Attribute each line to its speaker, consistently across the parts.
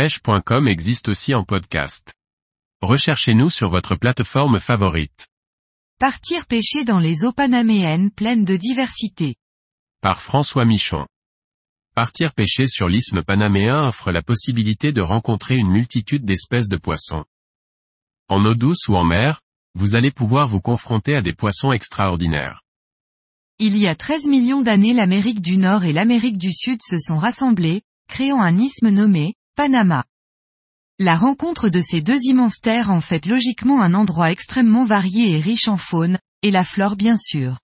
Speaker 1: pêche.com existe aussi en podcast. Recherchez-nous sur votre plateforme favorite.
Speaker 2: Partir pêcher dans les eaux panaméennes pleines de diversité.
Speaker 1: Par François Michon. Partir pêcher sur l'isthme panaméen offre la possibilité de rencontrer une multitude d'espèces de poissons. En eau douce ou en mer, vous allez pouvoir vous confronter à des poissons extraordinaires.
Speaker 2: Il y a 13 millions d'années l'Amérique du Nord et l'Amérique du Sud se sont rassemblés, créant un isthme nommé, La rencontre de ces deux immenses terres en fait logiquement un endroit extrêmement varié et riche en faune, et la flore bien sûr.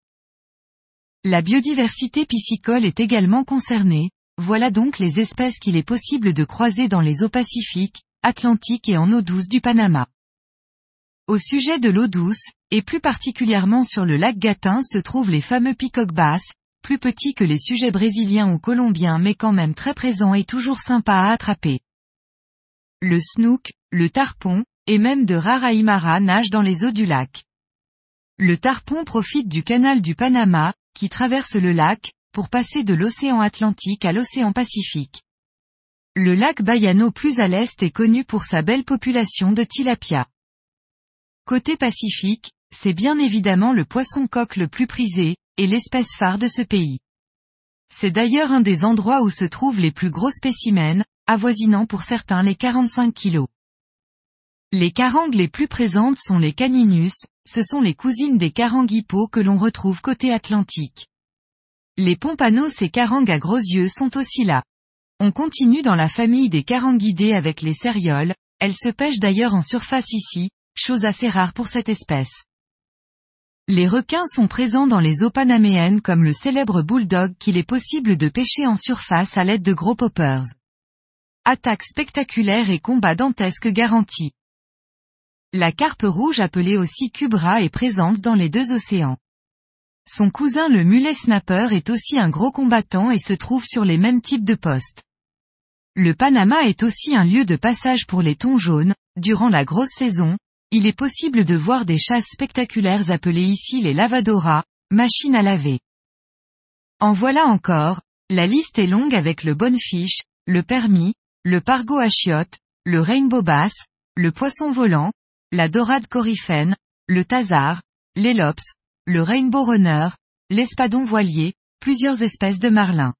Speaker 2: La biodiversité piscicole est également concernée, voilà donc les espèces qu'il est possible de croiser dans les eaux Pacifiques, Atlantiques et en eau douce du Panama. Au sujet de l'eau douce, et plus particulièrement sur le lac Gatin se trouvent les fameux peacock bass, plus petits que les sujets brésiliens ou colombiens mais quand même très présents et toujours sympas à attraper. Le snook, le tarpon, et même de rares aïmaras nagent dans les eaux du lac. Le tarpon profite du canal du Panama, qui traverse le lac, pour passer de l'océan Atlantique à l'océan Pacifique. Le lac Bayano plus à l'est est connu pour sa belle population de tilapia. Côté Pacifique, c'est bien évidemment le poisson coq le plus prisé, et l'espèce phare de ce pays. C'est d'ailleurs un des endroits où se trouvent les plus gros spécimens, avoisinant pour certains les 45 kilos. Les carangues les plus présentes sont les caninus, ce sont les cousines des caranguipos que l'on retrouve côté Atlantique. Les pompanos et carangues à gros yeux sont aussi là. On continue dans la famille des caranguidés avec les cérioles, elles se pêchent d'ailleurs en surface ici, chose assez rare pour cette espèce. Les requins sont présents dans les eaux panaméennes comme le célèbre bulldog qu'il est possible de pêcher en surface à l'aide de gros poppers. Attaque spectaculaire et combat dantesque garantis. La carpe rouge appelée aussi cubra est présente dans les deux océans. Son cousin le mulet snapper est aussi un gros combattant et se trouve sur les mêmes types de postes. Le Panama est aussi un lieu de passage pour les thons jaunes, durant la grosse saison, il est possible de voir des chasses spectaculaires appelées ici les lavadoras, machines à laver. En voilà encore, la liste est longue avec le bonefish, le permis, le pargo à chiottes, le rainbow bass, le poisson volant, la dorade coryphène, le tazar, l'élops, le rainbow runner, l'espadon voilier, plusieurs espèces de marlins.